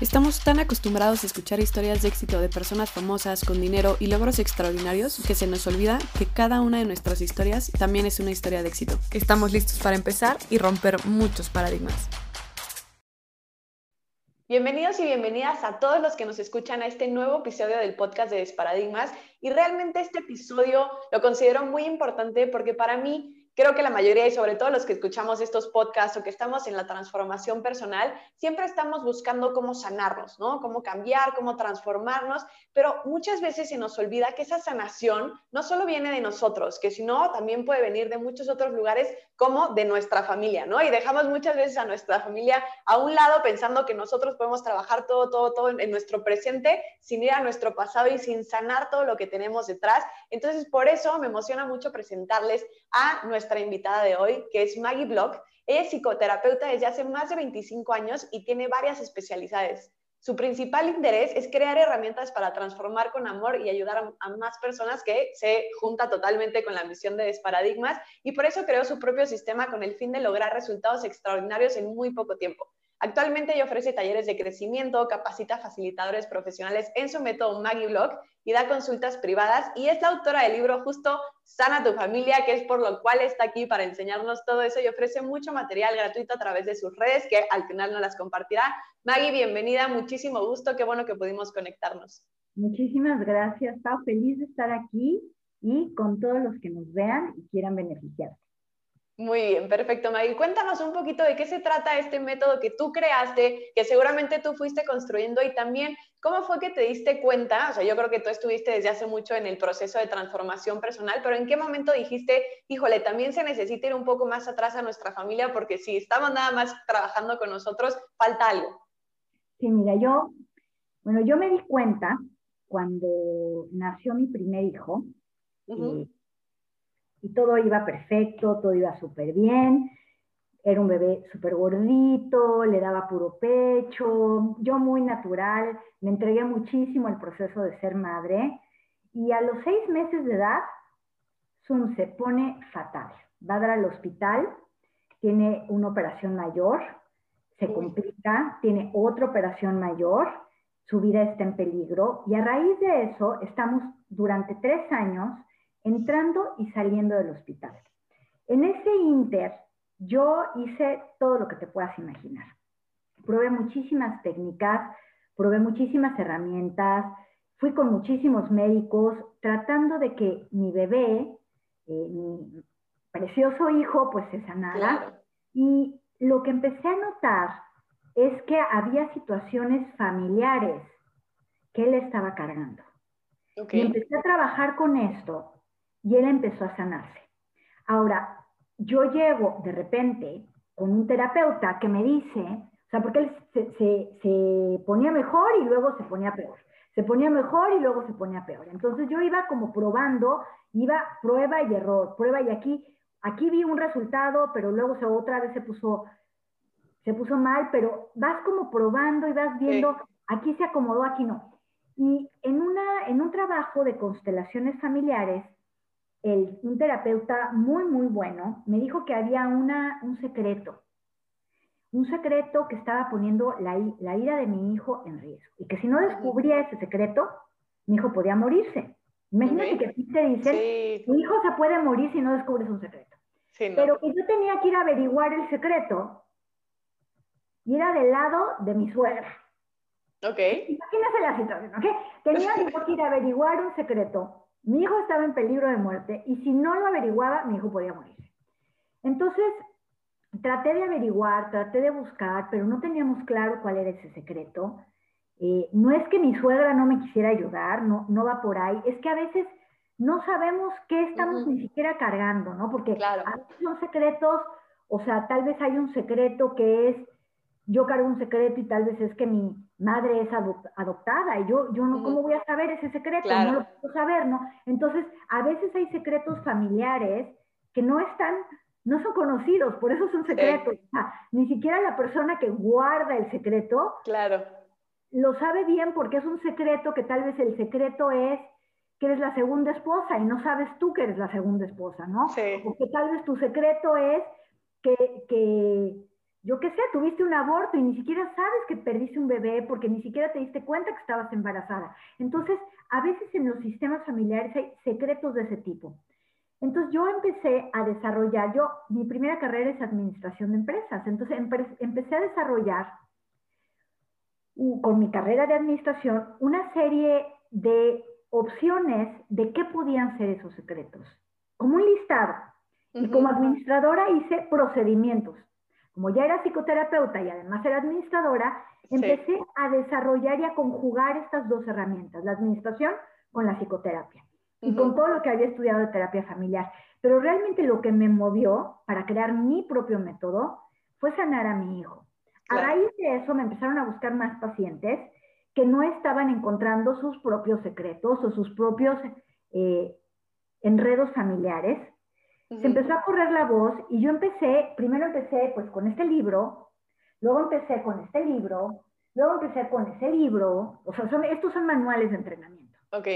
Estamos tan acostumbrados a escuchar historias de éxito de personas famosas con dinero y logros extraordinarios que se nos olvida que cada una de nuestras historias también es una historia de éxito. Estamos listos para empezar y romper muchos paradigmas. Bienvenidos y bienvenidas a todos los que nos escuchan a este nuevo episodio del podcast de Desparadigmas. Y realmente este episodio lo considero muy importante porque para mí creo que la mayoría y sobre todo los que escuchamos estos podcasts o que estamos en la transformación personal, siempre estamos buscando cómo sanarnos, ¿no? Cómo cambiar, cómo transformarnos, pero muchas veces se nos olvida que esa sanación no solo viene de nosotros, que si no, también puede venir de muchos otros lugares como de nuestra familia, ¿no? Y dejamos muchas veces a nuestra familia a un lado pensando que nosotros podemos trabajar todo, todo, todo en nuestro presente sin ir a nuestro pasado y sin sanar todo lo que tenemos detrás. Entonces, por eso me emociona mucho presentarles a nuestra nuestra invitada de hoy, que es Maggie Block. Es psicoterapeuta desde hace más de 25 años y tiene varias especialidades. Su principal interés es crear herramientas para transformar con amor y ayudar a, a, más personas que se junta totalmente con la misión de Desparadigmas y por eso creó su propio sistema con el fin de lograr resultados extraordinarios en muy poco tiempo. Actualmente ella ofrece talleres de crecimiento, capacita facilitadores profesionales en su método Maggie Blog y da consultas privadas y es la autora del libro justo Sana tu familia, que es por lo cual está aquí para enseñarnos todo eso y ofrece mucho material gratuito a través de sus redes que al final nos las compartirá. Maggie, bienvenida, muchísimo gusto, qué bueno que pudimos conectarnos. Muchísimas gracias, Pau, feliz de estar aquí y con todos los que nos vean y quieran beneficiarse. Muy bien, perfecto, Maggie. Cuéntanos un poquito de qué se trata este método que tú creaste, que seguramente tú fuiste construyendo y también cómo fue que te diste cuenta, o sea, yo creo que tú estuviste desde hace mucho en el proceso de transformación personal, pero en qué momento dijiste, híjole, también se necesita ir un poco más atrás a nuestra familia porque si estamos nada más trabajando con nosotros, falta algo. Sí, mira, yo, bueno, yo me di cuenta cuando nació mi primer hijo, y todo iba perfecto, todo iba súper bien. Era un bebé súper gordito, le daba puro pecho, yo muy natural, me entregué muchísimo al proceso de ser madre y a los seis meses de edad, Zoom se pone fatal. Va a dar al hospital, tiene una operación mayor, se complica, tiene otra operación mayor, su vida está en peligro y a raíz de eso estamos durante tres años entrando y saliendo del hospital. En ese inter, yo hice todo lo que te puedas imaginar. Probé muchísimas técnicas, probé muchísimas herramientas, fui con muchísimos médicos tratando de que mi bebé, eh, mi precioso hijo, pues se sanara. Y lo que empecé a notar es que había situaciones familiares que él estaba cargando. Y empecé a trabajar con esto y él empezó a sanarse. Ahora, yo llego de repente con un terapeuta que me dice, o sea, porque él se, ponía mejor y luego se ponía peor. Se ponía mejor y luego se ponía peor. Entonces yo iba como probando, iba prueba y error, prueba y aquí, aquí vi un resultado, pero luego se, otra vez se puso, se puso mal, pero vas como probando y vas viendo, aquí se acomodó, aquí no. Y en, una, en un trabajo de constelaciones familiares, un terapeuta muy, muy bueno me dijo que había una, un secreto, un secreto que estaba poniendo la, la ira de mi hijo en riesgo y que si no descubría ese secreto, mi hijo podía morirse. Imagínate que aquí te dicen, tu hijo se puede morir si no descubres un secreto. Pero que yo tenía que ir a averiguar el secreto y era del lado de mi suegra. Ok. Imagínate la situación, ¿ok? Tenía que ir a averiguar un secreto mi hijo estaba en peligro de muerte y si no lo averiguaba, mi hijo podía morirse. Entonces, traté de averiguar, traté de buscar, pero no teníamos claro cuál era ese secreto. Eh, no es que mi suegra no me quisiera ayudar, no, no va por ahí, es que a veces no sabemos qué estamos ni siquiera cargando, ¿no? Porque claro. a veces son secretos, o sea, tal vez hay un secreto que es yo cargo un secreto y tal vez es que mi madre es adoptada y yo, yo no, ¿cómo voy a saber ese secreto? No lo puedo saber, ¿no? Entonces, a veces hay secretos familiares que no están no son conocidos, por eso son secretos. ni siquiera la persona que guarda el secreto claro. lo sabe bien porque es un secreto que tal vez el secreto es que eres la segunda esposa y no sabes tú que eres la segunda esposa, ¿no? Sí. O que tal vez tu secreto es que, que, yo qué sé, tuviste un aborto y ni siquiera sabes que perdiste un bebé porque ni siquiera te diste cuenta que estabas embarazada. Entonces, a veces en los sistemas familiares hay secretos de ese tipo. Entonces yo empecé a desarrollar, yo, mi primera carrera es administración de empresas, entonces empecé a desarrollar con mi carrera de administración una serie de opciones de qué podían ser esos secretos, como un listado. Y como administradora hice procedimientos. Como ya era psicoterapeuta y además era administradora, empecé a desarrollar y a conjugar estas dos herramientas, la administración con la psicoterapia y con todo lo que había estudiado de terapia familiar. Pero realmente lo que me movió para crear mi propio método fue sanar a mi hijo. A raíz de eso me empezaron a buscar más pacientes que no estaban encontrando sus propios secretos o sus propios eh, enredos familiares. Se empezó a correr la voz y yo empecé, primero empecé pues con este libro, luego empecé con este libro, luego empecé con ese libro, o sea, estos son manuales de entrenamiento. Ok.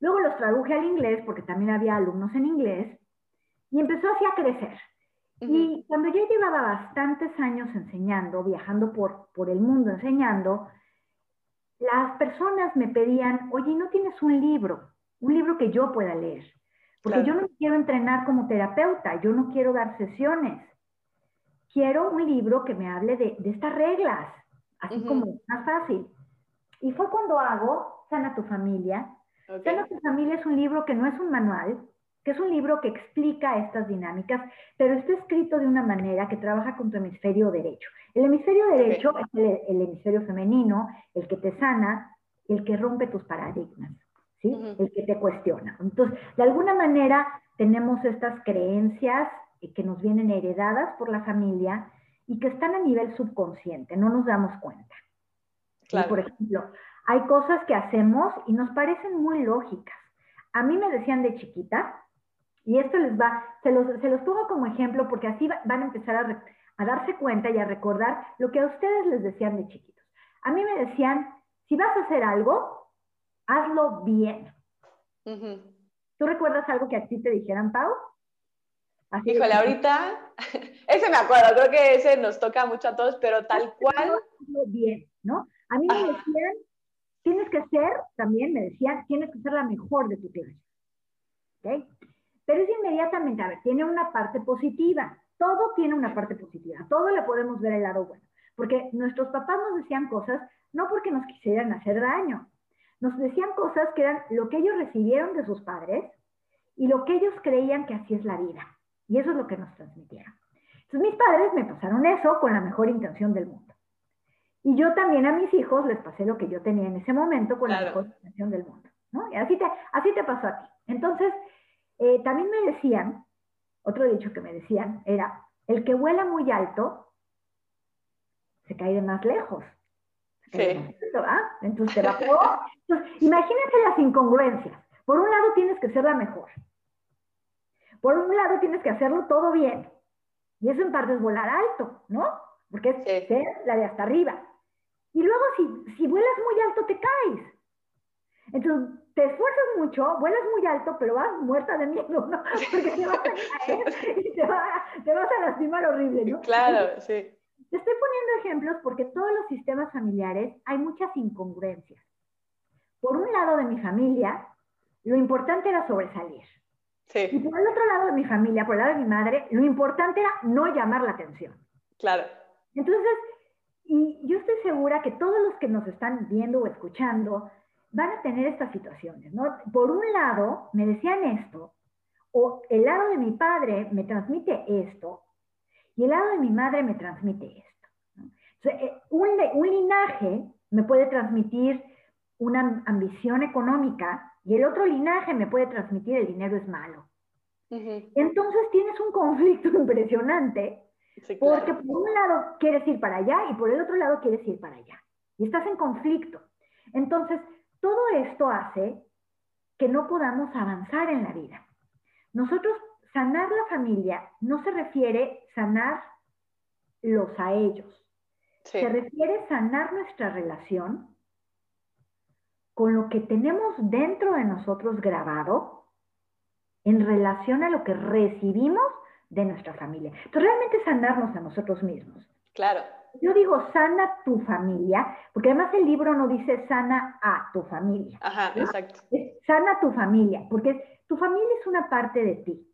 Luego los traduje al inglés porque también había alumnos en inglés y empezó así a crecer. Y cuando ya llevaba bastantes años enseñando, viajando por, por el mundo enseñando, las personas me pedían, oye, ¿no tienes un libro? Un libro que yo pueda leer. Porque yo no quiero entrenar como terapeuta, yo no quiero dar sesiones. Quiero un libro que me hable de, estas reglas, así como más fácil. Y fue cuando hago Sana tu familia. Sana tu familia es un libro que no es un manual, que es un libro que explica estas dinámicas, pero está escrito de una manera que trabaja con tu hemisferio derecho. El hemisferio derecho es el, hemisferio femenino, el que te sana, el que rompe tus paradigmas, ¿sí? El que te cuestiona. Entonces, de alguna manera tenemos estas creencias que nos vienen heredadas por la familia y que están a nivel subconsciente, no nos damos cuenta. Por ejemplo, hay cosas que hacemos y nos parecen muy lógicas. A mí me decían de chiquita, y esto les va, se los, se los pongo como ejemplo porque así van a empezar a, a, darse cuenta y a recordar lo que a ustedes les decían de chiquitos. A mí me decían, si vas a hacer algo, hazlo bien. ¿Tú recuerdas algo que a ti te dijeran, Pau? Así Híjole, ahorita, ese me acuerdo, creo que ese nos toca mucho a todos, pero tal cual. Hazlo bien, ¿no? A mí me decían, tienes que ser, también me decían, tienes que ser la mejor de tu clase. ¿Ok? Pero es inmediatamente, a ver, tiene una parte positiva. Todo tiene una parte positiva. Todo le podemos ver el lado bueno. Porque nuestros papás nos decían cosas no porque nos quisieran hacer daño. Nos decían cosas que eran lo que ellos recibieron de sus padres y lo que ellos creían que así es la vida. Y eso es lo que nos transmitieron. Entonces mis padres me pasaron eso con la mejor intención del mundo. Y yo también a mis hijos les pasé lo que yo tenía en ese momento con la mejor intención del mundo. ¿no? Y así te, así te pasó a ti. Entonces, eh, también me decían, otro dicho que me decían era, el que vuela muy alto se cae de más lejos. Sí. Entonces te Entonces, imagínate las incongruencias. Por un lado tienes que ser la mejor. Por un lado tienes que hacerlo todo bien. Y eso en parte es volar alto, ¿no? Porque es ser la de hasta arriba. Y luego si, si vuelas muy alto te caes. Entonces, te esfuerzas mucho, vuelas muy alto, pero vas muerta de miedo, ¿no? Porque te vas a caer y te, vas a lastimar horrible, ¿no? Claro, sí. Te estoy poniendo ejemplos porque todos los sistemas familiares hay muchas incongruencias. Por un lado de mi familia, lo importante era sobresalir. Sí. Y por el otro lado de mi familia, por el lado de mi madre, lo importante era no llamar la atención. Claro. Entonces, y yo estoy segura que todos los que nos están viendo o escuchando van a tener estas situaciones, ¿no? Por un lado, me decían esto, o el lado de mi padre me transmite esto, y el lado de mi madre me transmite esto. Eh, un, un, linaje me puede transmitir una ambición económica y el otro linaje me puede transmitir el dinero es malo. Entonces tienes un conflicto impresionante porque por un lado quieres ir para allá y por el otro lado quieres ir para allá. Y estás en conflicto. Entonces, todo esto hace que no podamos avanzar en la vida. Nosotros sanar la familia no se refiere sanar los a ellos. Sí. Se refiere sanar nuestra relación con lo que tenemos dentro de nosotros grabado en relación a lo que recibimos de nuestra familia. Entonces, realmente sanarnos a nosotros mismos. Claro. Yo digo sana tu familia, porque además el libro no dice sana a tu familia. Ajá, exacto. Es sana tu familia, porque tu familia es una parte de ti.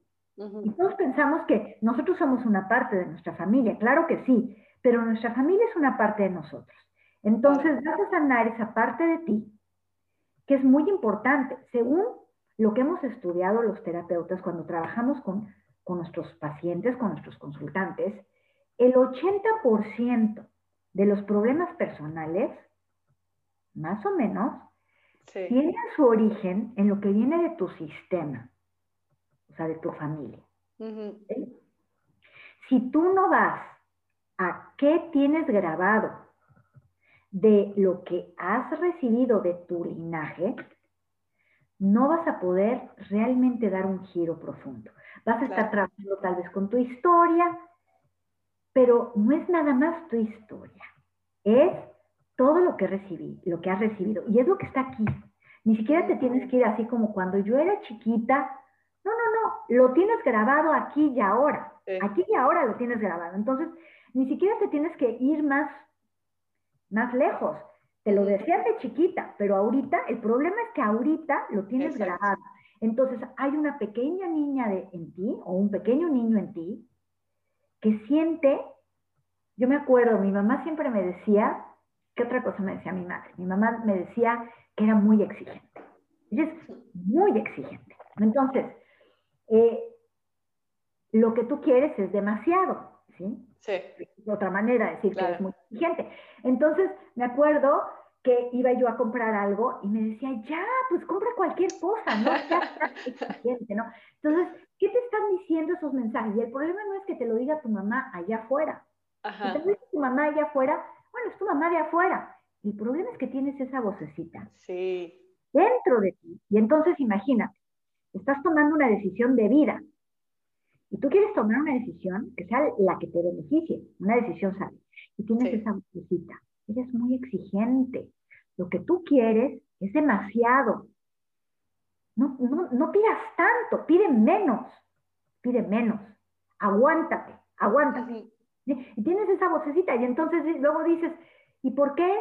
Y todos pensamos que nosotros somos una parte de nuestra familia, claro que sí, pero nuestra familia es una parte de nosotros. Entonces vas a sanar esa parte de ti, que es muy importante. Según lo que hemos estudiado los terapeutas cuando trabajamos con, con nuestros pacientes, con nuestros consultantes, el 80% de los problemas personales, más o menos, Sí. tienen su origen en lo que viene de tu sistema, sea, de tu familia. Si tú no vas a qué tienes grabado de lo que has recibido de tu linaje, no vas a poder realmente dar un giro profundo. Vas a estar trabajando tal vez con tu historia, pero no es nada más tu historia, es todo lo que recibí, lo que has recibido, y es lo que está aquí. Ni siquiera te tienes que ir así como cuando yo era chiquita. No, lo tienes grabado aquí y ahora. Sí. Aquí y ahora lo tienes grabado. Entonces, ni siquiera te tienes que ir más, más lejos. Te lo decían de chiquita, pero ahorita, el problema es que ahorita lo tienes Exacto. grabado. Entonces, hay una pequeña niña de, en ti, o un pequeño niño en ti, que siente, yo me acuerdo, mi mamá siempre me decía, ¿qué otra cosa me decía mi madre? Mi mamá me decía que era muy exigente. Ella es muy exigente. Entonces, eh, lo que tú quieres es demasiado, ¿sí? Sí. Es otra manera de decir que eres muy exigente. Entonces, me acuerdo que iba yo a comprar algo y me decía, ya, pues compra cualquier cosa, no tan exigente, ¿no? Entonces, ¿qué te están diciendo esos mensajes? Y el problema no es que te lo diga tu mamá allá afuera. Si Ajá. te lo dice tu mamá allá afuera, bueno, es tu mamá de afuera. El problema es que tienes esa vocecita Sí. dentro de ti. Y entonces imagínate, estás tomando una decisión de vida y tú quieres tomar una decisión que sea la que te beneficie, una decisión sabia. Y tienes Sí. esa vocecita, eres muy exigente. Lo que tú quieres es demasiado. No, no, no pidas tanto, pide menos, pide menos. Aguántate, aguántate. Y tienes esa vocecita y entonces luego dices, ¿y por qué?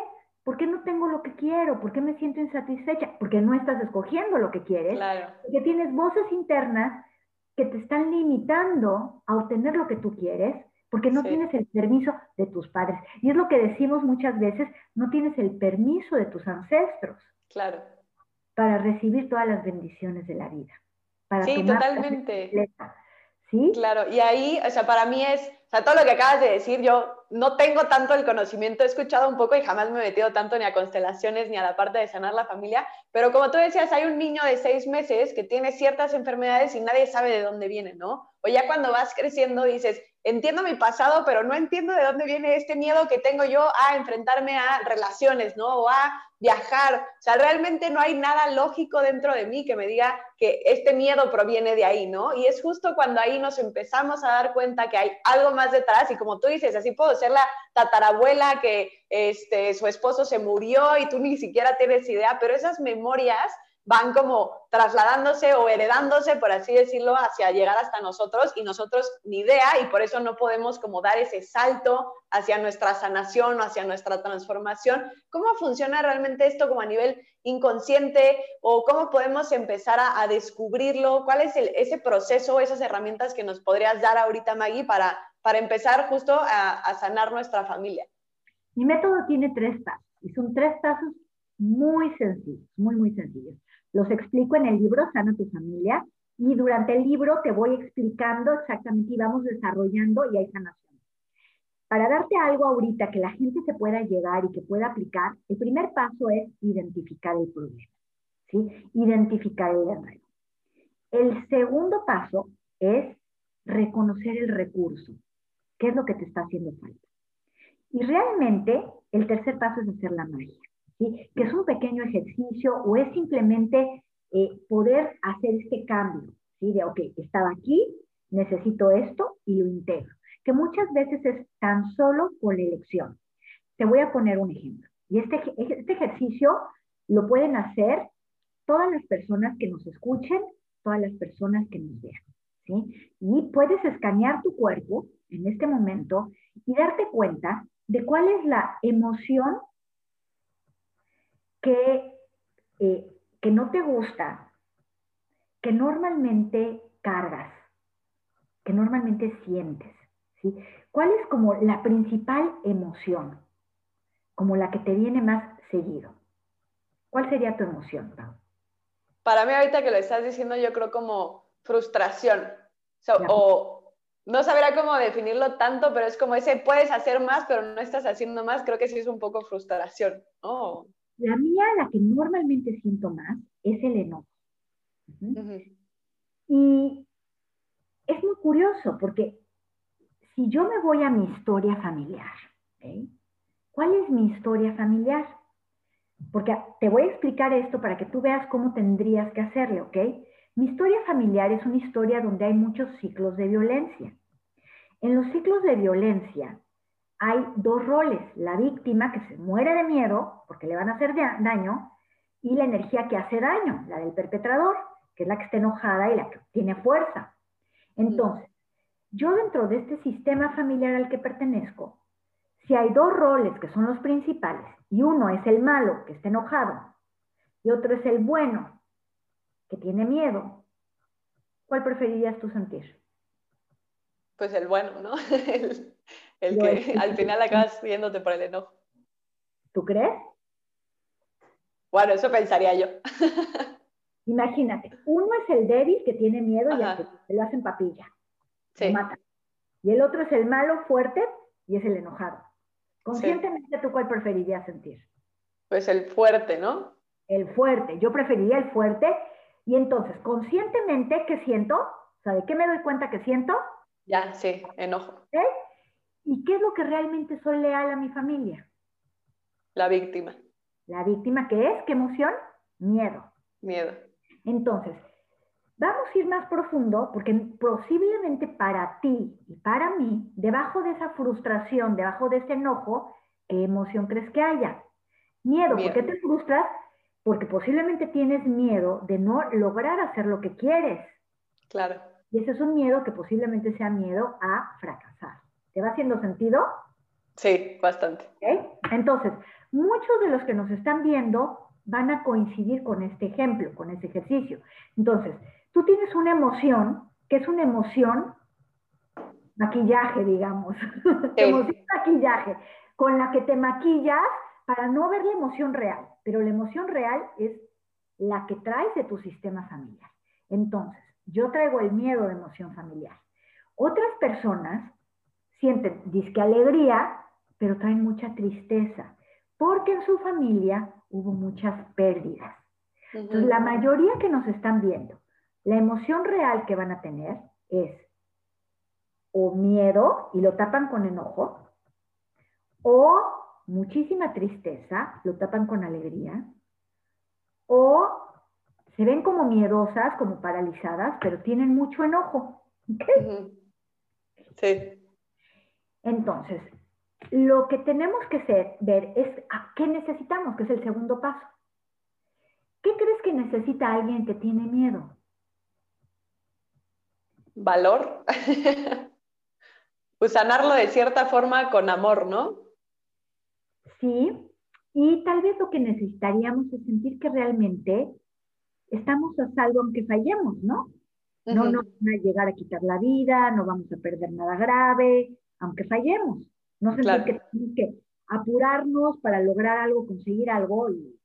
¿Por qué no tengo lo que quiero? ¿Por qué me siento insatisfecha? Porque no estás escogiendo lo que quieres, Claro. porque tienes voces internas que te están limitando a obtener lo que tú quieres, porque no Sí. tienes el permiso de tus padres. Y es lo que decimos muchas veces, no tienes el permiso de tus ancestros Claro. para recibir todas las bendiciones de la vida. Para Sí, totalmente. completa, ¿Sí? Claro, y ahí, o sea, para mí es, o sea, todo lo que acabas de decir, yo no tengo tanto el conocimiento, he escuchado un poco y jamás me he metido tanto ni a constelaciones ni a la parte de sanar la familia, pero como tú decías, hay un niño de seis meses que tiene ciertas enfermedades y nadie sabe de dónde viene, ¿no? O ya cuando vas creciendo dices, entiendo mi pasado, pero no entiendo de dónde viene este miedo que tengo yo a enfrentarme a relaciones, ¿no? O a viajar. O sea, realmente no hay nada lógico dentro de mí que me diga que este miedo proviene de ahí, ¿no? Y es justo cuando ahí nos empezamos a dar cuenta que hay algo más detrás y como tú dices, así puedo ser la tatarabuela que este, su esposo se murió y tú ni siquiera tienes idea, pero esas memorias van como trasladándose o heredándose, por así decirlo, hacia llegar hasta nosotros y nosotros ni idea y por eso no podemos como dar ese salto hacia nuestra sanación o hacia nuestra transformación. ¿Cómo funciona realmente esto como a nivel inconsciente o cómo podemos empezar a, descubrirlo? ¿Cuál es ese proceso, esas herramientas que nos podrías dar ahorita, Maggie, para, para empezar justo a, a sanar nuestra familia? Mi método tiene tres pasos y son tres pasos muy sencillos, muy, muy sencillos. Los explico en el libro Sana tu familia y durante el libro te voy explicando exactamente y vamos desarrollando y hay sanación. Para darte algo ahorita que la gente se pueda llegar y que pueda aplicar, el primer paso es identificar el problema, ¿sí? Identificar el enredo. El segundo paso es reconocer el recurso. ¿Qué es lo que te está haciendo falta? Y realmente el tercer paso es hacer la magia. ¿Sí? que es un pequeño ejercicio o es simplemente eh, poder hacer este cambio, ¿sí? de, ok, estaba aquí, necesito esto y lo integro, que muchas veces es tan solo por la elección. Te voy a poner un ejemplo. Y este, este ejercicio lo pueden hacer todas las personas que nos escuchen, todas las personas que nos vean. ¿sí? Y puedes escanear tu cuerpo en este momento y darte cuenta de cuál es la emoción que, eh, que no te gusta, que normalmente cargas, que normalmente sientes. ¿sí? ¿Cuál es como la principal emoción? Como la que te viene más seguido. ¿Cuál sería tu emoción, Para mí ahorita que lo estás diciendo, yo creo como frustración. o no sabrá cómo definirlo tanto, pero es como ese puedes hacer más, pero no estás haciendo más. Creo que sí es un poco frustración. Oh. La mía, la que normalmente siento más, es el enojo. Y es muy curioso porque si yo me voy a mi historia familiar, ¿cuál es mi historia familiar? Porque te voy a explicar esto para que tú veas cómo tendrías que hacerle, ¿ok? Mi historia familiar es una historia donde hay muchos ciclos de violencia. En los ciclos de violencia hay dos roles, la víctima que se muere de miedo porque le van a hacer daño y la energía que hace daño, la del perpetrador, que es la que está enojada y la que tiene fuerza. Entonces, yo dentro de este sistema familiar al que pertenezco, si hay dos roles que son los principales y uno es el malo que está enojado y otro es el bueno que tiene miedo, ¿cuál preferirías tú sentir? Pues el bueno, ¿no? el, que al final acabas viéndote por el enojo. ¿Tú crees? Bueno, eso pensaría yo. Imagínate, uno es el débil que tiene miedo y se lo hacen papilla. Sí. mata. Y el otro es el malo, fuerte, y es el enojado. Conscientemente, ¿tú cuál preferirías sentir? Pues el fuerte, ¿no? El fuerte. Yo preferiría el fuerte y entonces, conscientemente, ¿qué siento? O sea, ¿de qué me doy cuenta que siento? Ya, sí, enojo. ¿Y qué es lo que realmente soy leal a mi familia? La víctima. La víctima, ¿qué es? ¿Qué emoción? Miedo. Miedo. Entonces, vamos a ir más profundo porque posiblemente para ti y para mí, debajo de esa frustración, debajo de ese enojo, ¿qué emoción crees que haya? Miedo. ¿Por qué te frustras? porque posiblemente tienes miedo de no lograr hacer lo que quieres. Claro. Y ese es un miedo que posiblemente sea miedo a fracasar. ¿Te va haciendo sentido? Sí, bastante. Entonces, muchos de los que nos están viendo van a coincidir con este ejemplo, con este ejercicio. Entonces, tú tienes una emoción, que es una emoción, maquillaje, digamos, emoción maquillaje, con la que te maquillas para no ver la emoción real, pero la emoción real es la que traes de tu sistema familiar. Entonces, yo traigo el miedo de emoción familiar. Otras personas sienten disque alegría, pero traen mucha tristeza, porque en su familia hubo muchas pérdidas. Entonces, la mayoría que nos están viendo, la emoción real que van a tener es o miedo y lo tapan con enojo, o muchísima tristeza, lo tapan con alegría, o se ven como miedosas, como paralizadas, pero tienen mucho enojo. Sí. Entonces, lo que tenemos que ver es a qué necesitamos, que es el segundo paso. ¿Qué crees que necesita alguien que tiene miedo? Valor. pues sanarlo de cierta forma con amor, ¿no? Sí, y tal vez lo que necesitaríamos es sentir que realmente estamos a salvo aunque fallemos, ¿no? No nos van a llegar a quitar la vida, no vamos a perder nada grave, aunque fallemos. No sentir que tenemos que apurarnos para lograr algo, conseguir algo y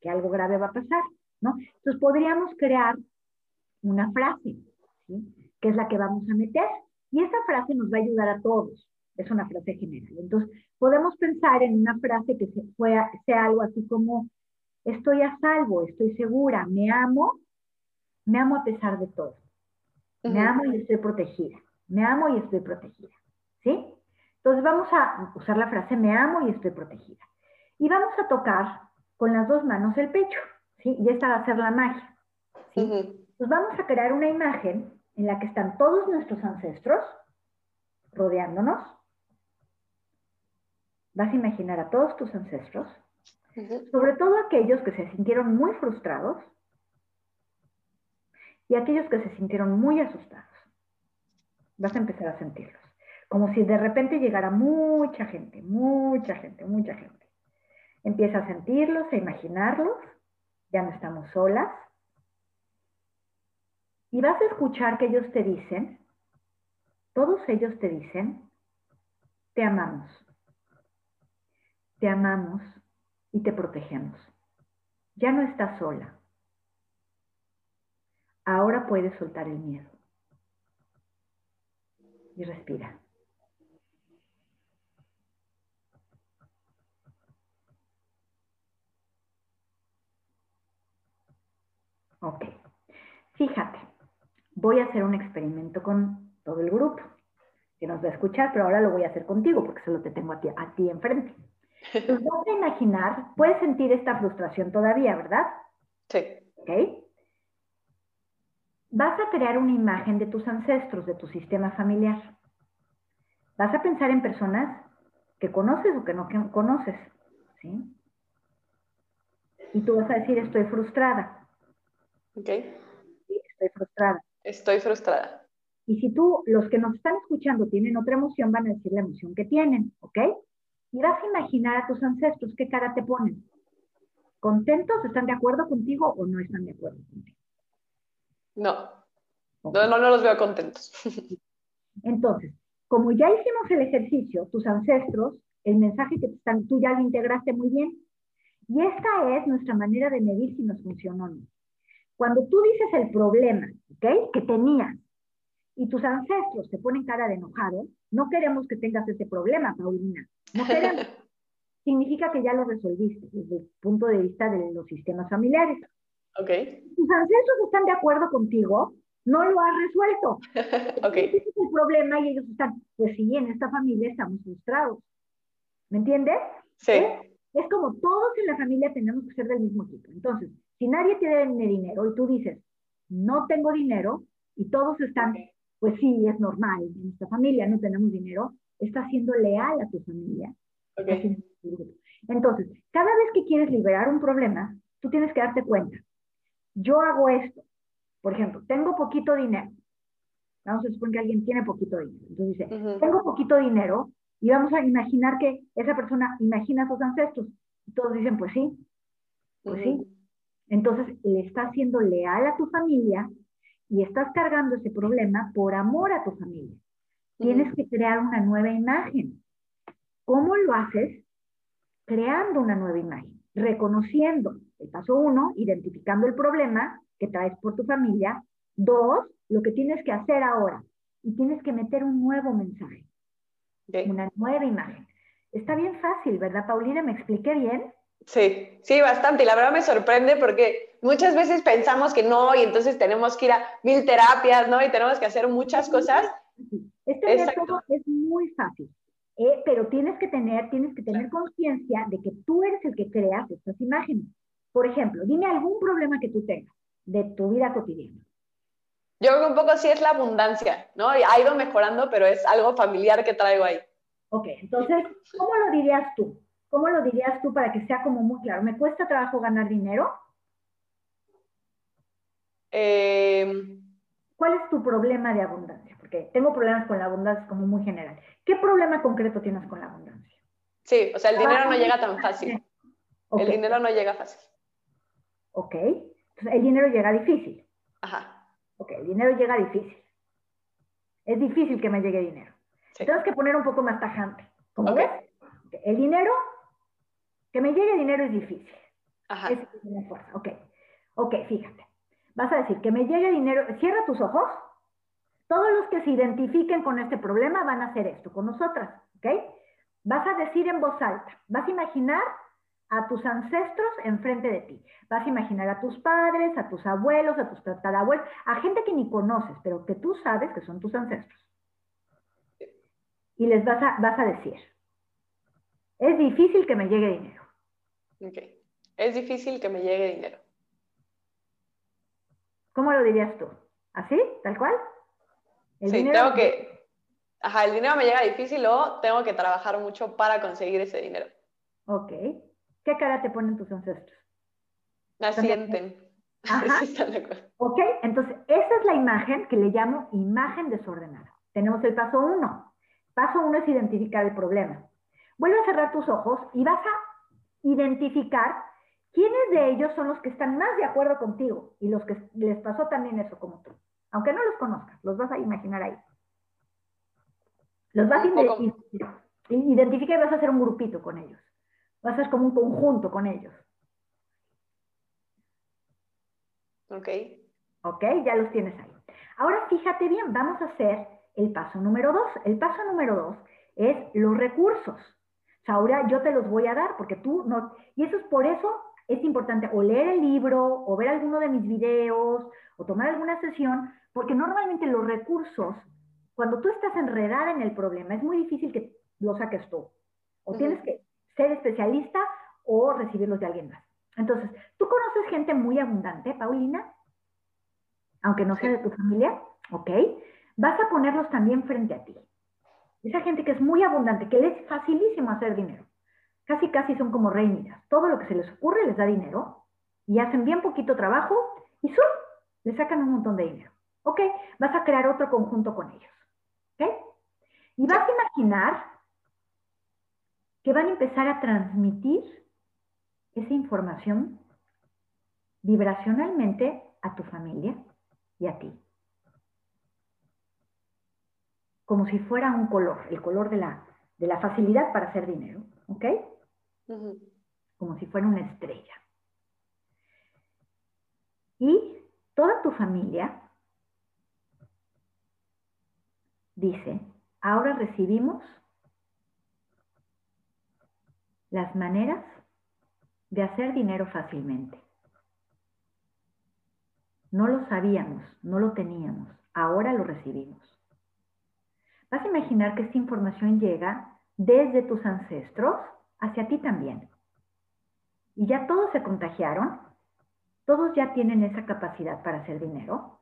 que algo grave va a pasar, ¿no? Entonces podríamos crear una frase, ¿sí? Que es la que vamos a meter. Y esa frase nos va a ayudar a todos es una frase general. Entonces, podemos pensar en una frase que sea algo así como, estoy a salvo, estoy segura, me amo, me amo a pesar de todo. Me amo y estoy protegida. Me amo y estoy protegida. ¿Sí? Entonces vamos a usar la frase me amo y estoy protegida. Y vamos a tocar con las dos manos el pecho. ¿sí? Y esta va a ser la magia. ¿sí? Entonces vamos a crear una imagen en la que están todos nuestros ancestros rodeándonos. Vas a imaginar a todos tus ancestros, sobre todo aquellos que se sintieron muy frustrados y aquellos que se sintieron muy asustados. Vas a empezar a sentirlos, como si de repente llegara mucha gente, mucha gente, mucha gente. Empieza a sentirlos, a imaginarlos, ya no estamos solas. Y vas a escuchar que ellos te dicen, todos ellos te dicen, te amamos, te amamos y te protegemos. Ya no estás sola. Ahora puedes soltar el miedo. Y respira. Ok. Fíjate, voy a hacer un experimento con todo el grupo que nos va a escuchar, pero ahora lo voy a hacer contigo porque solo te tengo a ti, a ti enfrente. Entonces, vas a imaginar, puedes sentir esta frustración todavía, ¿verdad? Sí. ¿Ok? Vas a crear una imagen de tus ancestros, de tu sistema familiar. Vas a pensar en personas que conoces o que no conoces, ¿sí? Y tú vas a decir, estoy frustrada. Ok. Sí, estoy frustrada. Estoy frustrada. Y si tú, los que nos están escuchando tienen otra emoción, van a decir la emoción que tienen, ¿ok? Y vas a imaginar a tus ancestros qué cara te ponen. ¿Contentos? ¿Están de acuerdo contigo o no están de acuerdo contigo? No. No, no, no los veo contentos. Entonces, como ya hicimos el ejercicio, tus ancestros, el mensaje que están, tú ya lo integraste muy bien. Y esta es nuestra manera de medir si nos funcionó o no. Cuando tú dices el problema, ¿ok? Que tenías y tus ancestros te ponen cara de enojado, no queremos que tengas ese problema, Paulina. No queremos. Significa que ya lo resolviste desde el punto de vista de los sistemas familiares. Ok. Tus ancestros están de acuerdo contigo, no lo has resuelto. ok. Ese es el problema y ellos están, pues sí, en esta familia estamos frustrados. ¿Me entiendes? Sí. ¿Eh? Es como todos en la familia tenemos que ser del mismo equipo. Entonces, si nadie tiene dinero y tú dices, no tengo dinero, y todos están, pues sí, es normal, en nuestra familia no tenemos dinero, estás siendo leal a tu familia. Ok. Estás siendo tu grupo. Entonces, cada vez que quieres liberar un problema, tú tienes que darte cuenta. Yo hago esto. Por ejemplo, tengo poquito dinero. Vamos a suponer que alguien tiene poquito dinero. Entonces dice, Ujú. tengo poquito dinero y vamos a imaginar que esa persona imagina a sus ancestros. Y todos dicen, pues sí, pues sí. Entonces le estás siendo leal a tu familia y estás cargando ese problema por amor a tu familia. Tienes que crear una nueva imagen. ¿Cómo lo haces? Creando una nueva imagen, reconociendo el paso uno, identificando el problema que traes por tu familia. Dos, lo que tienes que hacer ahora. Y tienes que meter un nuevo mensaje, una nueva imagen. Está bien fácil, ¿verdad, Paulina? ¿Me expliqué bien? Sí, sí, bastante. Y la verdad me sorprende porque muchas veces pensamos que no y entonces tenemos que ir a mil terapias, ¿no? Y tenemos que hacer muchas cosas. Este método es muy fácil, eh, pero tienes que tener, tienes que tener conciencia de que tú eres el que creas estas imágenes. Por ejemplo, dime algún problema que tú tengas de tu vida cotidiana. Yo creo que un poco sí es la abundancia, ¿no? Y ha ido mejorando, pero es algo familiar que traigo ahí. Ok, entonces, ¿cómo lo dirías tú? ¿Cómo lo dirías tú para que sea como muy claro? ¿Me cuesta trabajo ganar dinero? Eh, ¿Cuál es tu problema de abundancia? Porque tengo problemas con la abundancia como muy general. ¿Qué problema concreto tienes con la abundancia? sí, o sea, el dinero no llega tan fácil. Ok, El dinero no llega fácil. ok. Entonces, el dinero llega difícil. Ajá. Ok, el dinero llega difícil. Es difícil que me llegue dinero. Sí. Tenemos que poner un poco más tajante. ¿Cómo Ok. ves? El dinero, que me llegue dinero es difícil. Ajá. Es una fuerza. Ok. Ok, fíjate. Vas a decir que me llegue dinero. Cierra tus ojos. Todos los que se identifiquen con este problema van a hacer esto con nosotras. ¿Ok? Vas a decir en voz alta. Vas a imaginar a tus ancestros enfrente de ti. Vas a imaginar a tus padres, a tus abuelos, a tus tatarabuelos, a gente que ni conoces, pero que tú sabes que son tus ancestros. Y les vas a, vas a decir, es difícil que me llegue dinero. Ok. Es difícil que me llegue dinero. ¿Cómo lo dirías tú? ¿Así? ¿Tal cual? El sí, dinero- tengo que, ajá, el dinero me llega difícil o tengo que trabajar mucho para conseguir ese dinero. Ok. ¿Qué cara te ponen tus ancestros? Me ¿Están de asienten. Ajá. Sí. Ok, entonces esa es la imagen que le llamo imagen desordenada. Tenemos el paso uno. Paso uno es identificar el problema. Vuelve a cerrar tus ojos y vas a identificar quiénes de ellos son los que están más de acuerdo contigo y los que les pasó también eso como tú. Aunque no los conozcas, los vas a imaginar ahí. Los vas a identificar y vas a hacer un grupito con ellos. Vas a hacer como un conjunto con ellos. Ok. ¿Ok? Ya los tienes ahí. Ahora fíjate bien, vamos a hacer el paso número dos. El paso número dos es los recursos. Ahora yo te los voy a dar porque tú no... Y eso es por eso es importante o leer el libro o ver alguno de mis videos o tomar alguna sesión, porque normalmente los recursos, cuando tú estás enredada en el problema, es muy difícil que lo saques tú. O tienes que ser especialista o recibirlos de alguien más. Entonces, ¿tú conoces gente muy abundante, Paulina? Aunque no sea de tu familia, ¿ok? Vas a ponerlos también frente a ti. Esa gente que es muy abundante, que les es facilísimo hacer dinero. Casi, casi son como reinas. Todo lo que se les ocurre les da dinero y hacen bien poquito trabajo y ¡zum! le sacan un montón de dinero. ¿Ok? Vas a crear otro conjunto con ellos. ¿Ok? Y vas a imaginar que van a empezar a transmitir esa información vibracionalmente a tu familia y a ti. Como si fuera un color, el color de la, de la facilidad para hacer dinero, ¿ok? Como si fuera una estrella. Y toda tu familia dice, ahora recibimos las maneras de hacer dinero fácilmente. No lo sabíamos, no lo teníamos, ahora lo recibimos. Vas a imaginar que esta información llega desde tus ancestros hacia ti también. Y ya todos se contagiaron, todos ya tienen esa capacidad para hacer dinero.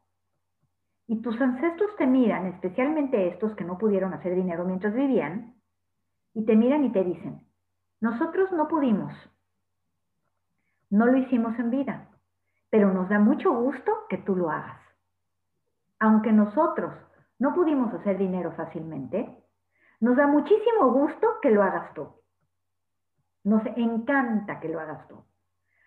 Y tus ancestros te miran, especialmente estos que no pudieron hacer dinero mientras vivían, y te miran y te dicen, nosotros no pudimos, no lo hicimos en vida, pero nos da mucho gusto que tú lo hagas. Aunque nosotros no pudimos hacer dinero fácilmente, nos da muchísimo gusto que lo hagas tú. Nos encanta que lo hagas tú.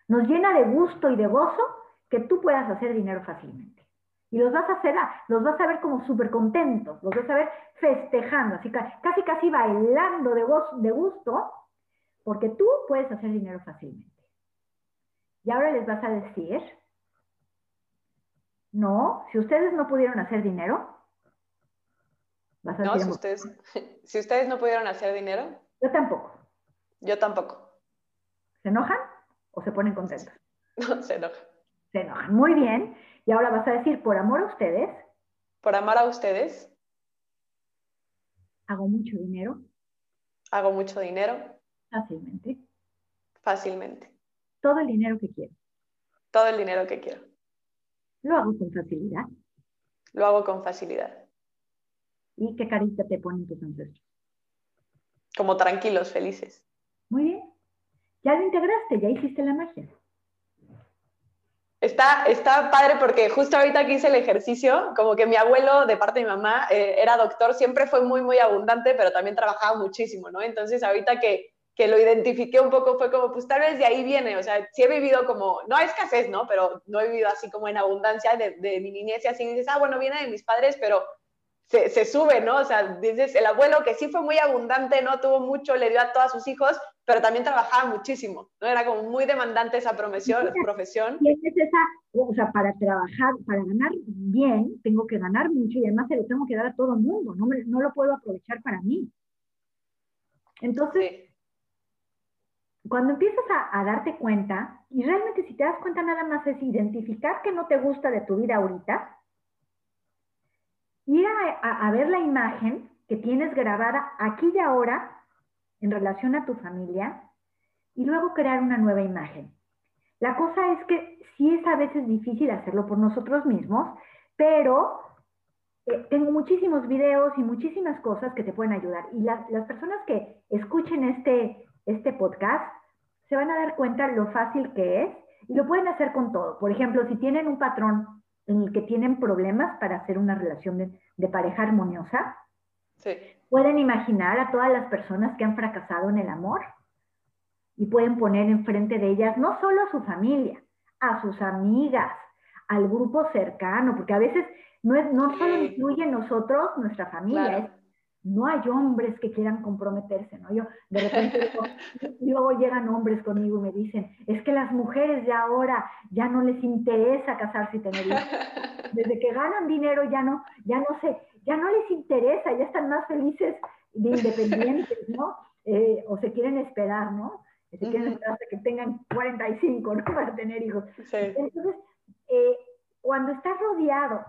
Nos llena de gusto y de gozo que tú puedas hacer dinero fácilmente. Y los vas a hacer, los vas a ver como súper contentos, los vas a ver festejando, así ca- casi casi bailando de, de gusto, porque tú puedes hacer dinero fácilmente. Y ahora les vas a decir, no, si ustedes no pudieron hacer dinero, vas a No, si ustedes, si ustedes no pudieron hacer dinero, yo tampoco. yo tampoco. ¿Se enojan o se ponen contentos? No se enoja. Se enojan. Muy bien. Y ahora vas a decir, por amor a ustedes, Por amar a ustedes, hago mucho dinero hago mucho dinero fácilmente. fácilmente. Todo el dinero que quiero. Todo el dinero que quiero. Lo hago con facilidad. Lo hago con facilidad. ¿Y qué carita te ponen tus ancestros? Como tranquilos, felices. Muy bien. Ya lo integraste, ya hiciste la magia. Está, está padre porque justo ahorita que hice el ejercicio, como que mi abuelo, de parte de mi mamá, eh, era doctor, siempre fue muy, muy abundante, pero también trabajaba muchísimo, ¿no? Entonces ahorita que, que lo identifiqué un poco fue como, pues tal vez de ahí viene, o sea, sí he vivido como, no hay escasez, ¿no? Pero no he vivido así como en abundancia de, de mi niñez y así dices, ah, bueno, viene de mis padres, pero se, se, sube, ¿no? O sea, dices, el abuelo que sí fue muy abundante, ¿no? Tuvo mucho, le dio a todos sus hijos, pero también trabajaba muchísimo, ¿no? Era como muy demandante esa profesión. profesión. Y es esa, o sea, para trabajar, para ganar bien, tengo que ganar mucho y además se lo tengo que dar a todo el mundo, no, me, no lo puedo aprovechar para mí. Entonces, sí. cuando empiezas a, a darte cuenta, y realmente si te das cuenta nada más es identificar que no te gusta de tu vida ahorita, ir a, ver la imagen que tienes grabada aquí y ahora en relación a tu familia y luego crear una nueva imagen. La cosa es que sí es a veces difícil hacerlo por nosotros mismos, pero eh, tengo muchísimos videos y muchísimas cosas que te pueden ayudar. Y las personas que escuchen este, este podcast se van a dar cuenta lo fácil que es y lo pueden hacer con todo. Por ejemplo, si tienen un patrón en el que tienen problemas para hacer una relación de, de pareja armoniosa, sí. pueden imaginar a todas las personas que han fracasado en el amor y pueden poner enfrente de ellas no solo a su familia, a sus amigas, al grupo cercano, porque a veces no, es, no solo incluye nosotros, nuestra familia, es, no hay hombres que quieran comprometerse, ¿no? Yo de repente luego llegan hombres conmigo y me dicen, es que las mujeres de ahora ya no les interesa casarse y tener hijos. Desde que ganan dinero ya no, ya no sé, ya no les interesa, ya están más felices de independientes, ¿no? Eh, o se quieren esperar, ¿no? Se quieren esperar hasta que tengan 45, ¿no? Para tener hijos. Entonces, eh, cuando estás rodeado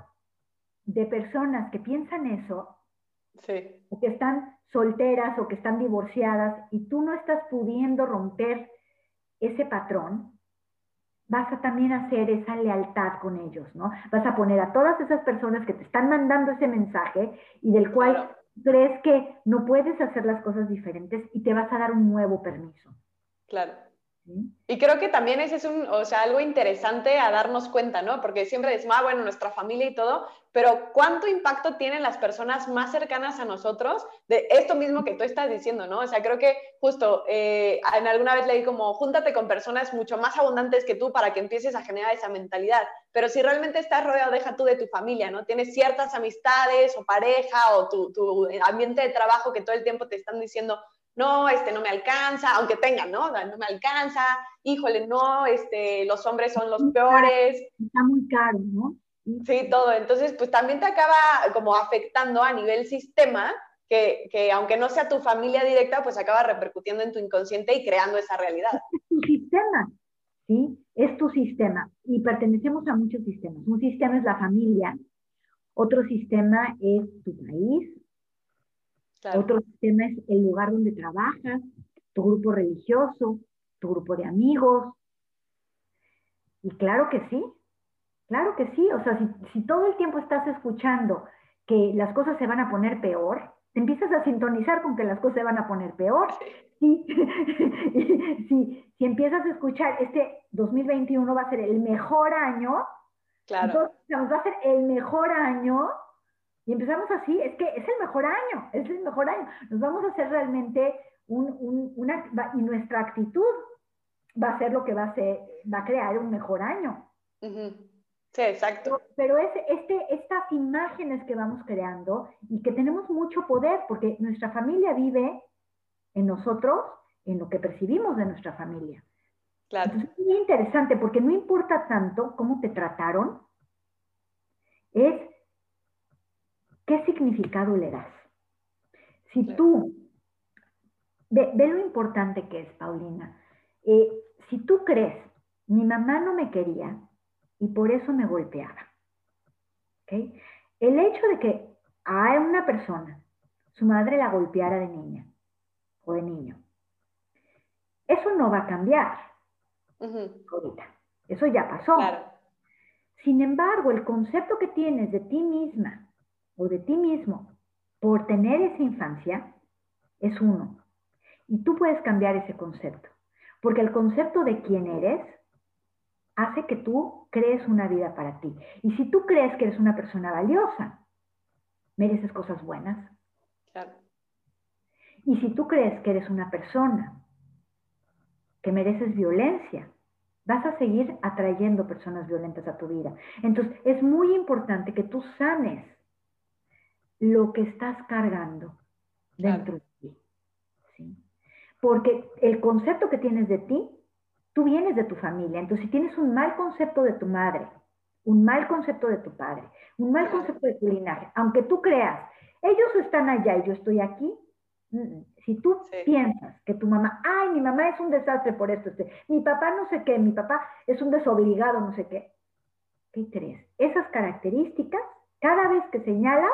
de personas que piensan eso, o que están solteras o que están divorciadas y tú no estás pudiendo romper ese patrón, vas a también hacer esa lealtad con ellos, ¿no? Vas a poner a todas esas personas que te están mandando ese mensaje y del cual crees que no puedes hacer las cosas diferentes y te vas a dar un nuevo permiso. Claro. Y creo que también ese es un, o sea, algo interesante a darnos cuenta, ¿no? Porque siempre decimos, ah, bueno, nuestra familia y todo, pero ¿cuánto impacto tienen las personas más cercanas a nosotros de esto mismo que tú estás diciendo, ¿no? O sea, creo que justo eh, en alguna vez leí como, júntate con personas mucho más abundantes que tú para que empieces a generar esa mentalidad. Pero si realmente estás rodeado, deja tú de tu familia, ¿no? Tienes ciertas amistades o pareja o tu, tu ambiente de trabajo que todo el tiempo te están diciendo, no, este no me alcanza, aunque tengan, ¿no? No me alcanza, híjole, no, este, los hombres son los peores. Está muy caro, ¿no? Sí, todo. Entonces, pues también te acaba como afectando a nivel sistema, que, que, aunque no sea tu familia directa, pues acaba repercutiendo en tu inconsciente y creando esa realidad. Es tu sistema, ¿sí? Es tu sistema. Y pertenecemos a muchos sistemas. Un sistema es la familia, otro sistema es tu país, otro sistema es el lugar donde trabajas, tu grupo religioso, tu grupo de amigos. Y claro que sí, claro que sí. O sea, si, todo el tiempo estás escuchando que las cosas se van a poner peor, te empiezas a sintonizar con que las cosas se van a poner peor. Sí. si, si empiezas a escuchar, este 2021 va a ser el mejor año, claro. entonces va a ser el mejor año, y empezamos así, es que es el mejor año, es el mejor año. Nos vamos a hacer realmente un, una, y nuestra actitud va a ser lo que va a, ser, va a crear un mejor año. Sí, exacto. Pero, es este, estas imágenes que vamos creando y que tenemos mucho poder, porque nuestra familia vive en nosotros, en lo que percibimos de nuestra familia. Claro. es muy interesante porque no importa tanto cómo te trataron, es ¿qué significado le das? Si tú, ve, lo importante que es, Paulina, eh, si tú crees, mi mamá no me quería y por eso me golpeaba, El hecho de que a una persona, su madre la golpeara de niña o de niño, eso no va a cambiar ahorita. Eso ya pasó. Sin embargo, el concepto que tienes de ti misma o de ti mismo por tener esa infancia es uno. Y tú puedes cambiar ese concepto, porque el concepto de quién eres hace que tú crees una vida para ti. Y si tú crees que eres una persona valiosa, mereces cosas buenas. Y si tú crees que eres una persona que mereces violencia, vas a seguir atrayendo personas violentas a tu vida. Entonces, es muy importante que tú sanes lo que estás cargando dentro de ti. ¿sí? Porque el concepto que tienes de ti, tú vienes de tu familia. Entonces, si tienes un mal concepto de tu madre, un mal concepto de tu padre, un mal concepto de tu linaje, aunque tú creas, ellos están allá y yo estoy aquí, mm, si tú piensas que tu mamá, ay, mi mamá es un desastre por esto, este, mi papá no sé qué, mi papá es un desobligado, no sé qué, ¿qué crees? Esas características, cada vez que señalas,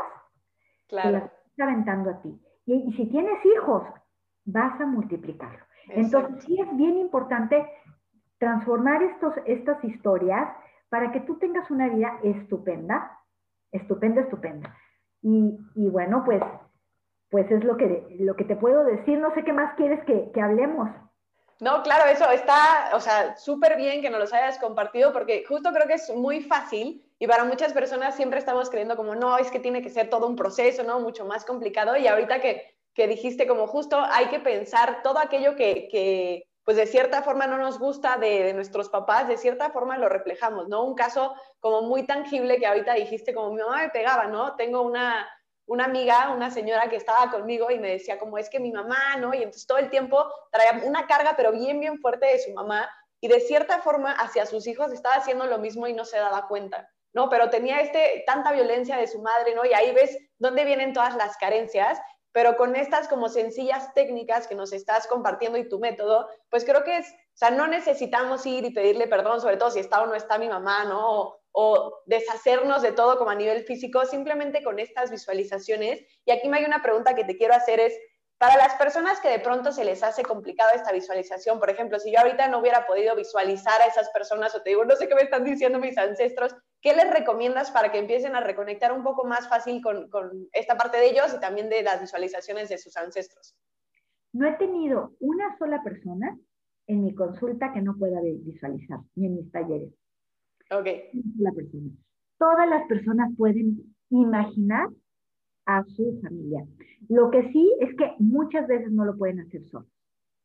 Claro. está aventando a ti. Y, si tienes hijos, vas a multiplicarlo. Entonces, sí es bien importante transformar estos, estas historias para que tú tengas una vida estupenda, estupenda, estupenda. Y, y bueno, pues, pues es lo que, lo que te puedo decir. No sé qué más quieres que, que hablemos. No, claro, eso está, o sea, súper bien que nos los hayas compartido porque justo creo que es muy fácil y para muchas personas siempre estamos creyendo como, no, es que tiene que ser todo un proceso, ¿no? Mucho más complicado y ahorita que, que dijiste como justo hay que pensar todo aquello que, que pues de cierta forma no nos gusta de, de, nuestros papás, de cierta forma lo reflejamos, ¿no? Un caso como muy tangible que ahorita dijiste como mi mamá me pegaba, ¿no? Tengo una, una amiga, una señora que estaba conmigo y me decía como es que mi mamá, ¿no? Y entonces todo el tiempo traía una carga pero bien, bien fuerte de su mamá y de cierta forma hacia sus hijos estaba haciendo lo mismo y no se daba cuenta, ¿no? Pero tenía este, tanta violencia de su madre, ¿no? Y ahí ves dónde vienen todas las carencias pero con estas como sencillas técnicas que nos estás compartiendo y tu método, pues creo que es, o sea, no necesitamos ir y pedirle perdón, sobre todo si está o no está mi mamá, ¿no? O, deshacernos de todo como a nivel físico, simplemente con estas visualizaciones. Y aquí me hay una pregunta que te quiero hacer es, para las personas que de pronto se les hace complicado esta visualización, por ejemplo, si yo ahorita no hubiera podido visualizar a esas personas o te digo, no sé qué me están diciendo mis ancestros, ¿qué les recomiendas para que empiecen a reconectar un poco más fácil con, con esta parte de ellos y también de las visualizaciones de sus ancestros? No he tenido una sola persona en mi consulta que no pueda visualizar, ni en mis talleres. Ok. La persona. Todas las personas pueden imaginar a su familia. Lo que sí es que muchas veces no lo pueden hacer solos.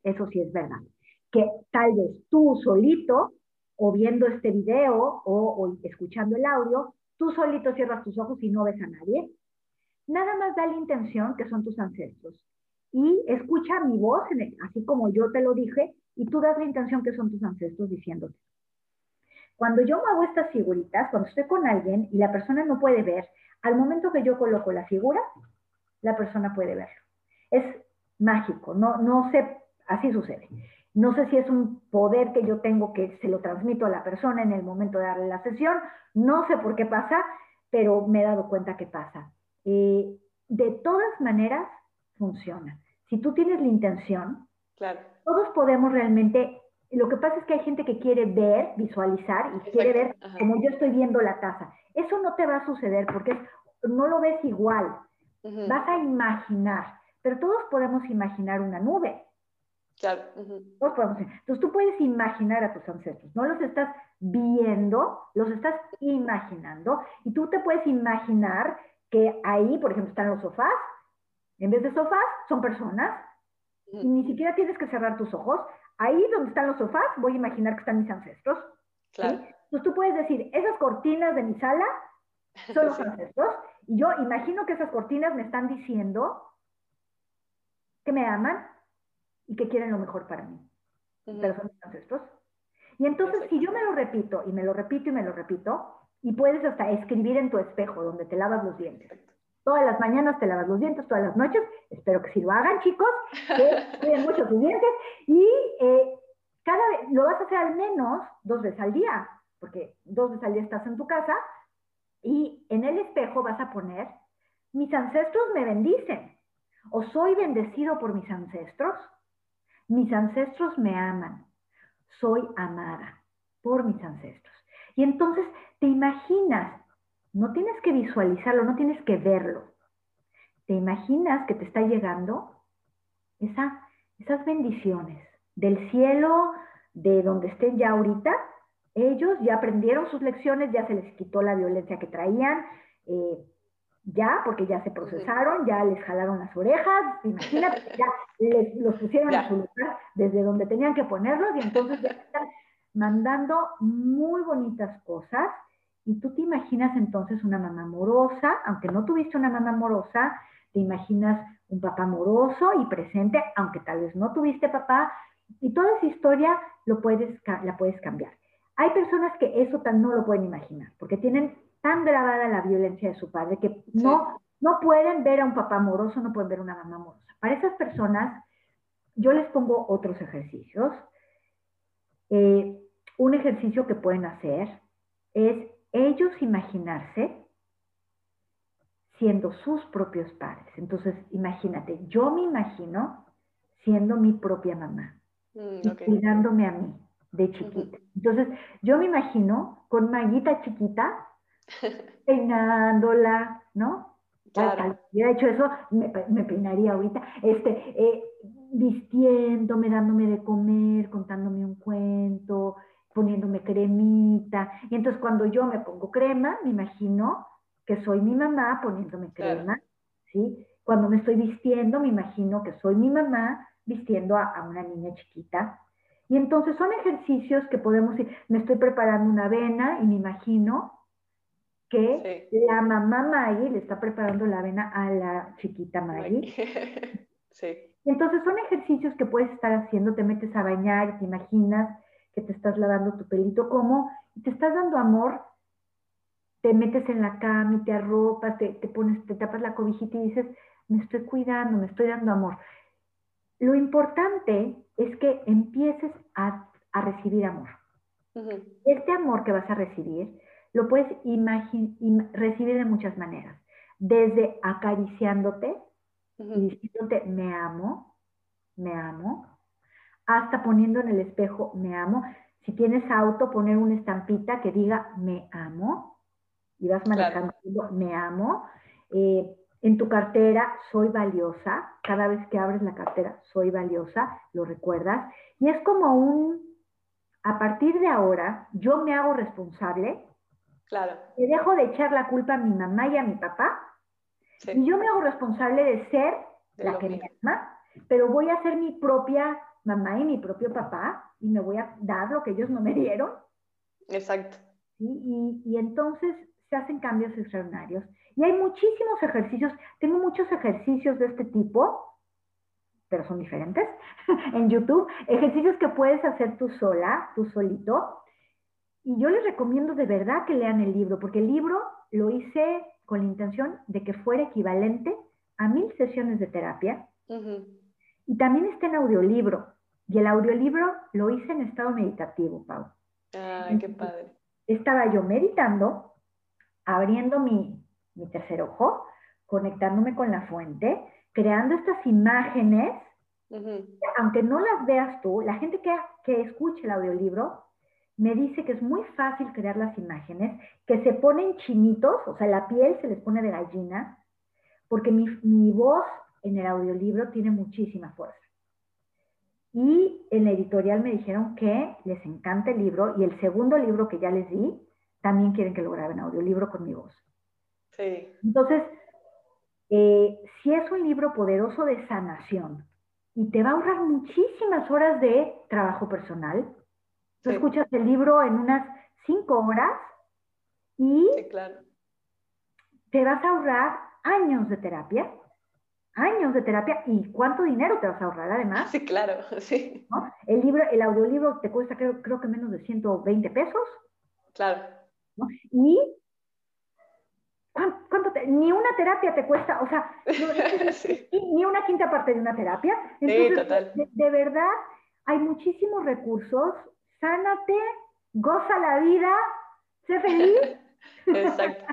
Eso sí es verdad. Que tal vez tú solito, o viendo este video, o, o escuchando el audio, tú solito cierras tus ojos y no ves a nadie. Nada más da la intención que son tus ancestros. Y escucha mi voz, así como yo te lo dije, y tú das la intención que son tus ancestros diciéndote. Cuando yo hago estas figuritas, cuando estoy con alguien y la persona no puede ver, al momento que yo coloco la figura, la persona puede verlo. Es mágico, no, no sé, así sucede. No sé si es un poder que yo tengo que se lo transmito a la persona en el momento de darle la sesión, no sé por qué pasa, pero me he dado cuenta que pasa. Eh, de todas maneras, funciona. Si tú tienes la intención, claro. todos podemos realmente lo que pasa es que hay gente que quiere ver, visualizar y Exacto. quiere ver Ajá. como yo estoy viendo la taza. Eso no te va a suceder porque es, no lo ves igual. Uh -huh. Vas a imaginar, pero todos podemos imaginar una nube. Claro. Uh -huh. podemos. Entonces tú puedes imaginar a tus ancestros. No los estás viendo, los estás imaginando. Y tú te puedes imaginar que ahí, por ejemplo, están los sofás. En vez de sofás, son personas. Uh -huh. Y ni siquiera tienes que cerrar tus ojos ahí donde están los sofás, voy a imaginar que están mis ancestros. Claro. ¿sí? Entonces tú puedes decir, esas cortinas de mi sala son los sí. ancestros, y yo imagino que esas cortinas me están diciendo que me aman y que quieren lo mejor para mí. Uh -huh. Pero son mis ancestros. Y entonces, si yo me lo repito, y me lo repito, y me lo repito, y puedes hasta escribir en tu espejo donde te lavas los dientes. Todas las mañanas te lavas los dientes, todas las noches. Espero que sí lo hagan, chicos, que cuiden mucho sus dientes. Y eh, cada vez lo vas a hacer al menos dos veces al día, porque dos veces al día estás en tu casa. Y en el espejo vas a poner, mis ancestros me bendicen, o soy bendecido por mis ancestros. Mis ancestros me aman, soy amada por mis ancestros. Y entonces te imaginas no tienes que visualizarlo, no tienes que verlo. Te imaginas que te está llegando esa, esas bendiciones del cielo, de donde estén ya ahorita. Ellos ya aprendieron sus lecciones, ya se les quitó la violencia que traían, eh, ya, porque ya se procesaron, ya les jalaron las orejas, imagínate, ya les, los pusieron ya. en su lugar desde donde tenían que ponerlos y entonces ya están mandando muy bonitas cosas y tú te imaginas entonces una mamá amorosa, aunque no tuviste una mamá amorosa, te imaginas un papá amoroso y presente, aunque tal vez no tuviste papá, y toda esa historia lo puedes, la puedes cambiar. Hay personas que eso tan no lo pueden imaginar, porque tienen tan grabada la violencia de su padre que sí. no, no pueden ver a un papá amoroso, no pueden ver a una mamá amorosa. Para esas personas, yo les pongo otros ejercicios. Eh, un ejercicio que pueden hacer es ellos imaginarse siendo sus propios padres. Entonces, imagínate, yo me imagino siendo mi propia mamá mm, okay. y cuidándome a mí de chiquita. Uh -huh. Entonces, yo me imagino con Maguita chiquita, peinándola, ¿no? Claro. Hubiera hecho eso, me, me peinaría ahorita. Este, eh, vistiéndome, dándome de comer, contándome un cuento, poniéndome cremita. Y entonces cuando yo me pongo crema, me imagino que soy mi mamá poniéndome Claro. crema, ¿sí? Cuando me estoy vistiendo, me imagino que soy mi mamá vistiendo a, a una niña chiquita. Y entonces son ejercicios que podemos ir, me estoy preparando una avena y me imagino que Sí. la mamá Maggie le está preparando la avena a la chiquita Maggie. Sí, Entonces son ejercicios que puedes estar haciendo, te metes a bañar y te imaginas que te estás lavando tu pelito como te estás dando amor, te metes en la cama y te arropas, te, te pones, te tapas la cobijita y dices, me estoy cuidando, me estoy dando amor. Lo importante es que empieces a, a recibir amor. Ujú. Este amor que vas a recibir lo puedes recibir de muchas maneras, desde acariciándote, y diciéndote me amo, me amo, hasta poniendo en el espejo me amo. Si tienes auto, poner una estampita que diga me amo y vas manejando me amo. Eh, en tu cartera soy valiosa, cada vez que abres la cartera soy valiosa, lo recuerdas. Y es como un, a partir de ahora, yo me hago responsable, Claro. le dejo de echar la culpa a mi mamá y a mi papá Sí. y yo me hago responsable de ser De la que me ama, pero voy a ser mi propia mamá y mi propio papá y me voy a dar lo que ellos no me dieron. Exacto. ¿sí? Y, y entonces se hacen cambios extraordinarios. Y hay muchísimos ejercicios, tengo muchos ejercicios de este tipo, pero son diferentes, en YouTube, ejercicios que puedes hacer tú sola, tú solito. Y yo les recomiendo de verdad que lean el libro, porque el libro lo hice con la intención de que fuera equivalente a mil sesiones de terapia y también está en audiolibro. Y el audiolibro lo hice en estado meditativo, Pau. Ay, qué padre. Estaba yo meditando, abriendo mi, mi tercer ojo, conectándome con la fuente, creando estas imágenes, aunque no las veas tú, la gente que, que escucha el audiolibro me dice que es muy fácil crear las imágenes, que se ponen chinitos, o sea, la piel se les pone de gallina, porque mi, mi voz en el audiolibro tiene muchísima fuerza. Y en la editorial me dijeron que les encanta el libro y el segundo libro que ya les di, también quieren que lo graben audiolibro con mi voz. Sí. Entonces, eh, si es un libro poderoso de sanación y te va a ahorrar muchísimas horas de trabajo personal, tú Sí. escuchas el libro en unas cinco horas y Sí, claro. te vas a ahorrar años de terapia, años de terapia y cuánto dinero te vas a ahorrar además. Sí, claro. Sí. ¿no? El libro, el audiolibro te cuesta creo, creo que menos de 120 pesos Claro. ¿no? y ¿cuán- ¿cuánto te- ni una terapia te cuesta, o sea, no- Sí. ni una quinta parte de una terapia. Sí, Entonces, total. De, de verdad, hay muchísimos recursos. Sánate, goza la vida, sé feliz. Exacto.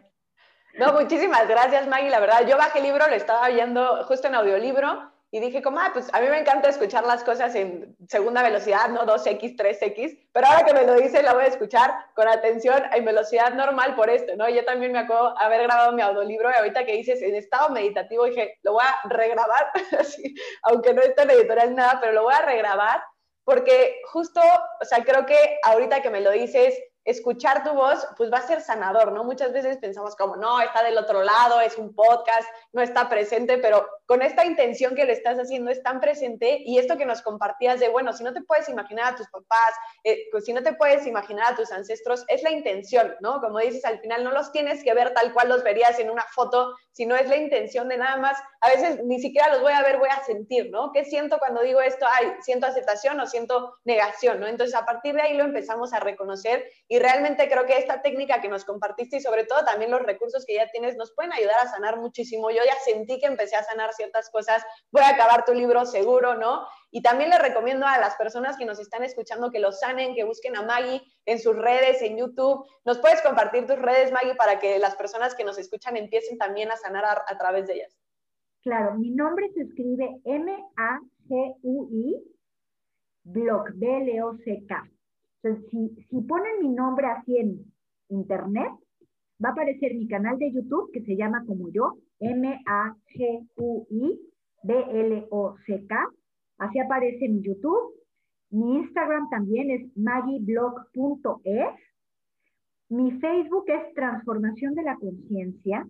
No, muchísimas gracias, Maggie. La verdad, yo bajé el libro, lo estaba oyendo justo en audiolibro y dije como, ah, pues a mí me encanta escuchar las cosas en segunda velocidad, no 2X, 3X, pero ahora que me lo dice, la voy a escuchar con atención en velocidad normal por esto, ¿no? Yo también me acuerdo haber grabado mi audiolibro y ahorita que dices en estado meditativo, dije, lo voy a regrabar, aunque no esté en editorial nada, pero lo voy a regrabar porque justo, o sea, creo que ahorita que me lo dices, escuchar tu voz, pues va a ser sanador, ¿no? Muchas veces pensamos como, no, está del otro lado, es un podcast, no está presente, pero con esta intención que le estás haciendo es tan presente y esto que nos compartías de, bueno, si no te puedes imaginar a tus papás, eh, pues si no te puedes imaginar a tus ancestros, es la intención, ¿no? Como dices, al final no los tienes que ver tal cual los verías en una foto, sino es la intención de nada más, a veces ni siquiera los voy a ver, voy a sentir, ¿no? ¿Qué siento cuando digo esto? Ay, siento aceptación o siento negación, ¿no? Entonces, a partir de ahí lo empezamos a reconocer y realmente creo que esta técnica que nos compartiste y sobre todo también los recursos que ya tienes nos pueden ayudar a sanar muchísimo. Yo ya sentí que empecé a sanar ciertas cosas, voy a acabar tu libro seguro, ¿no? Y también le recomiendo a las personas que nos están escuchando que lo sanen, que busquen a Maggie en sus redes, en YouTube. ¿Nos puedes compartir tus redes, Maggie, para que las personas que nos escuchan empiecen también a sanar a, a través de ellas? Claro, mi nombre se escribe M-A-G-U-I, Block, B-L-O-C-K. Entonces, si, si ponen mi nombre así en internet, va a aparecer mi canal de YouTube que se llama como yo, M-A-G-U-I, B-L-O-C-K. Así aparece en YouTube. Mi Instagram también es magieblog.es. Mi Facebook es Transformación de la Conciencia.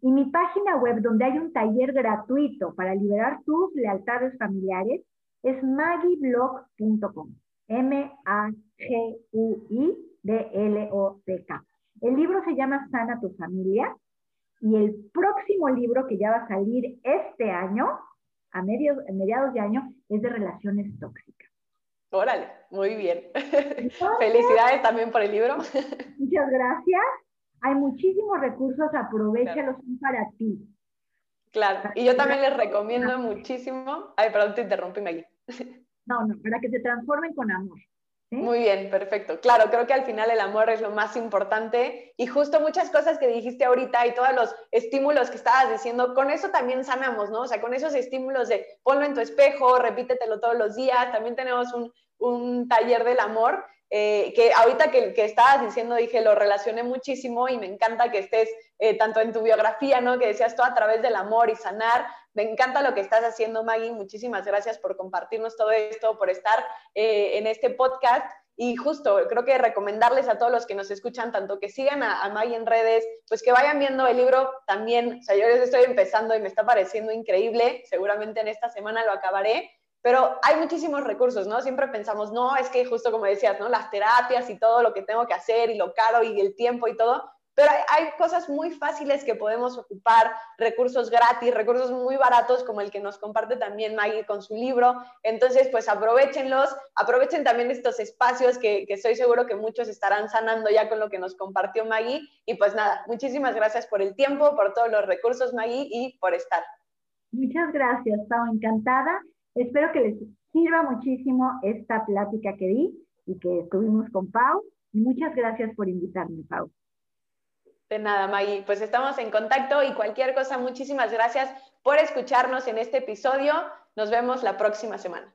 Y mi página web, donde hay un taller gratuito para liberar tus lealtades familiares, es magieblog.com. M-A-G-U-I-B-L-O-C-K. El libro se llama Sana tu familia y el próximo libro que ya va a salir este año, a, medios, a mediados de año, es de relaciones tóxicas. Órale, muy bien. Felicidades también por el libro. Muchas gracias. Hay muchísimos recursos, aprovechalos para ti. Claro, y yo también les recomiendo muchísimo. Ay, perdón, te interrumpí, Maggie. No, no, para que se transformen con amor. Muy bien, perfecto. Claro, creo que al final el amor es lo más importante y justo muchas cosas que dijiste ahorita y todos los estímulos que estabas diciendo, con eso también sanamos, ¿no? O sea, con esos estímulos de ponlo en tu espejo, repítetelo todos los días, también tenemos un, un taller del amor eh, que ahorita que, que, estabas diciendo, dije, lo relacioné muchísimo y me encanta que estés eh, tanto en tu biografía, ¿no? Que decías todo a través del amor y sanar. Me encanta lo que estás haciendo, Maggie. Muchísimas gracias por compartirnos todo esto, por estar eh, en este podcast. Y justo, creo que recomendarles a todos los que nos escuchan, tanto que sigan a, a, Maggie en redes, pues que vayan viendo el libro también. O sea, yo estoy empezando y me está pareciendo increíble. Seguramente en esta semana lo acabaré pero hay muchísimos recursos, ¿no? Siempre pensamos, no, es que justo como decías, ¿no? Las terapias y todo lo que tengo que hacer y lo caro y el tiempo y todo, pero hay, hay, cosas muy fáciles que podemos ocupar, recursos gratis, recursos muy baratos como el que nos comparte también Maggie con su libro. Entonces, pues aprovechenlos, aprovechen también estos espacios que, que estoy seguro que muchos estarán sanando ya con lo que nos compartió Maggie. Y pues nada, muchísimas gracias por el tiempo, por todos los recursos, Maggie, y por estar. Muchas gracias, Pau, encantada. Espero que les sirva muchísimo esta plática que di y que estuvimos con Pau. Muchas gracias por invitarme, Pau. De nada, Maggie. Pues estamos en contacto y cualquier cosa, muchísimas gracias por escucharnos en este episodio. Nos vemos la próxima semana.